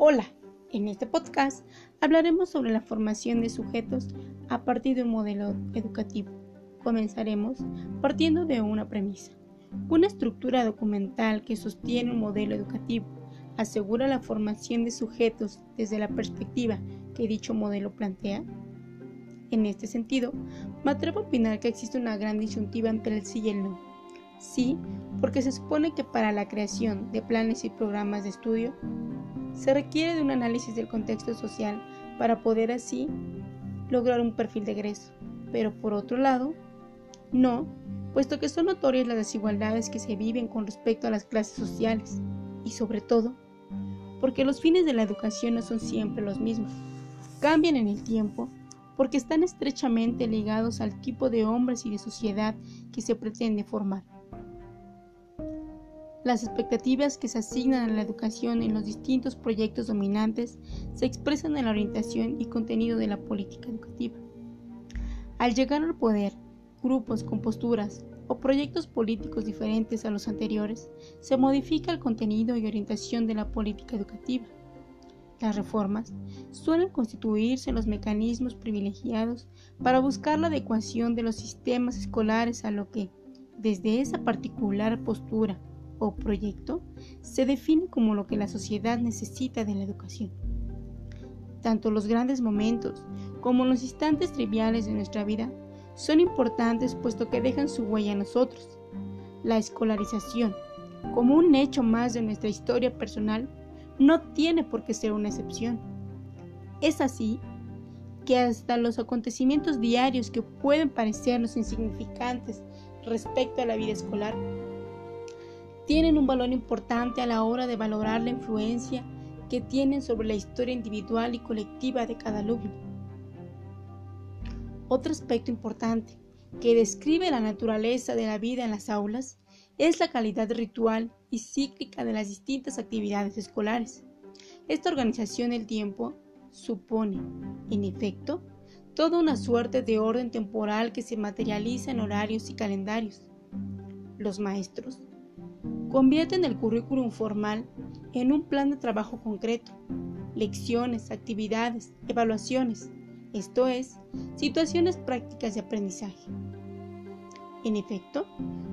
Hola, en este podcast hablaremos sobre la formación de sujetos a partir de un modelo educativo. Comenzaremos partiendo de una premisa. Una estructura documental que sostiene un modelo educativo asegura la formación de sujetos desde la perspectiva que dicho modelo plantea. En este sentido, me atrevo a opinar que existe una gran disyuntiva entre el sí y el no. Sí, porque se supone que para la creación de planes y programas de estudio se requiere de un análisis del contexto social para poder así lograr un perfil de egreso. Pero por otro lado, no, puesto que son notorias las desigualdades que se viven con respecto a las clases sociales y sobre todo, porque los fines de la educación no son siempre los mismos, cambian en el tiempo porque están estrechamente ligados al tipo de hombres y de sociedad que se pretende formar. Las expectativas que se asignan a la educación en los distintos proyectos dominantes se expresan en la orientación y contenido de la política educativa. Al llegar al poder, grupos con posturas o proyectos políticos diferentes a los anteriores, se modifica el contenido y orientación de la política educativa. Las reformas suelen constituirse los mecanismos privilegiados para buscar la adecuación de los sistemas escolares a lo que, desde esa particular postura o proyecto se define como lo que la sociedad necesita de la educación. Tanto los grandes momentos como los instantes triviales de nuestra vida son importantes puesto que dejan su huella en nosotros. La escolarización, como un hecho más de nuestra historia personal, no tiene por qué ser una excepción. Es así que hasta los acontecimientos diarios que pueden parecernos insignificantes respecto a la vida escolar tienen un valor importante a la hora de valorar la influencia que tienen sobre la historia individual y colectiva de cada alumno. Otro aspecto importante que describe la naturaleza de la vida en las aulas es la calidad ritual y cíclica de las distintas actividades escolares. Esta organización del tiempo supone, en efecto, toda una suerte de orden temporal que se materializa en horarios y calendarios. Los maestros Convierten el currículum formal en un plan de trabajo concreto, lecciones, actividades, evaluaciones, esto es, situaciones prácticas de aprendizaje. En efecto,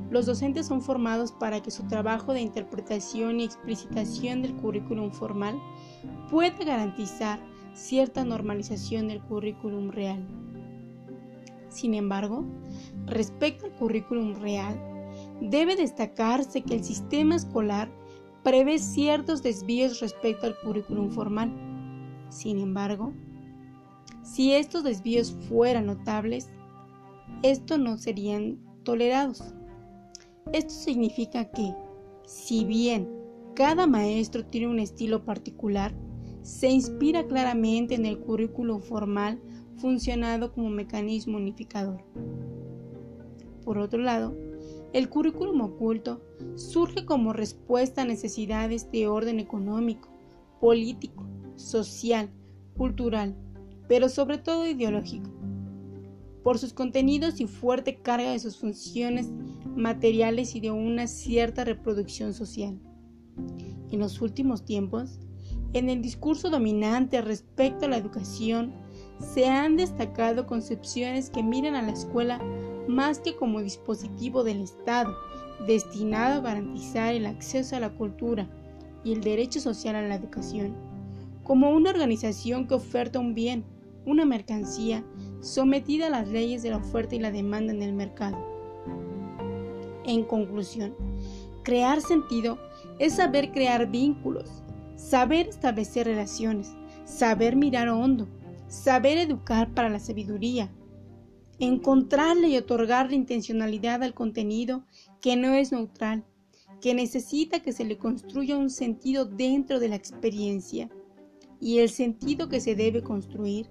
los docentes son formados para que su trabajo de interpretación y explicitación del currículum formal pueda garantizar cierta normalización del currículum real. Sin embargo, respecto al currículum real, Debe destacarse que el sistema escolar prevé ciertos desvíos respecto al currículum formal. Sin embargo, si estos desvíos fueran notables, estos no serían tolerados. Esto significa que, si bien cada maestro tiene un estilo particular, se inspira claramente en el currículum formal funcionado como mecanismo unificador. Por otro lado, el currículum oculto surge como respuesta a necesidades de orden económico, político, social, cultural, pero sobre todo ideológico, por sus contenidos y fuerte carga de sus funciones materiales y de una cierta reproducción social. En los últimos tiempos, en el discurso dominante respecto a la educación, se han destacado concepciones que miran a la escuela más que como dispositivo del Estado, destinado a garantizar el acceso a la cultura y el derecho social a la educación, como una organización que oferta un bien, una mercancía, sometida a las leyes de la oferta y la demanda en el mercado. En conclusión, crear sentido es saber crear vínculos, saber establecer relaciones, saber mirar hondo, saber educar para la sabiduría, encontrarle y otorgarle intencionalidad al contenido que no es neutral, que necesita que se le construya un sentido dentro de la experiencia. Y el sentido que se debe construir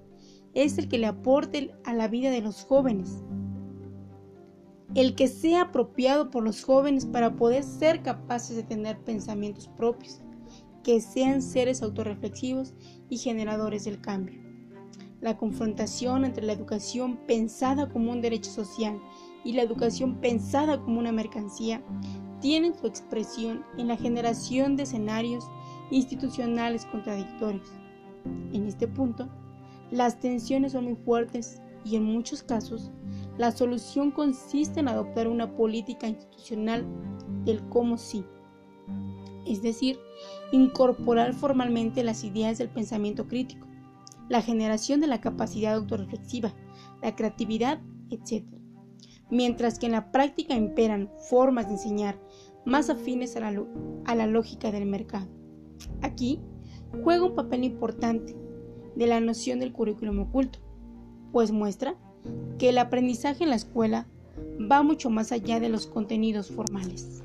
es el que le aporte a la vida de los jóvenes, el que sea apropiado por los jóvenes para poder ser capaces de tener pensamientos propios, que sean seres autorreflexivos y generadores del cambio la confrontación entre la educación pensada como un derecho social y la educación pensada como una mercancía tienen su expresión en la generación de escenarios institucionales contradictorios. En este punto, las tensiones son muy fuertes y en muchos casos la solución consiste en adoptar una política institucional del cómo sí, es decir, incorporar formalmente las ideas del pensamiento crítico, la generación de la capacidad autorreflexiva, la creatividad, etc. Mientras que en la práctica imperan formas de enseñar más afines a la, a la lógica del mercado. Aquí juega un papel importante de la noción del currículum oculto, pues muestra que el aprendizaje en la escuela va mucho más allá de los contenidos formales.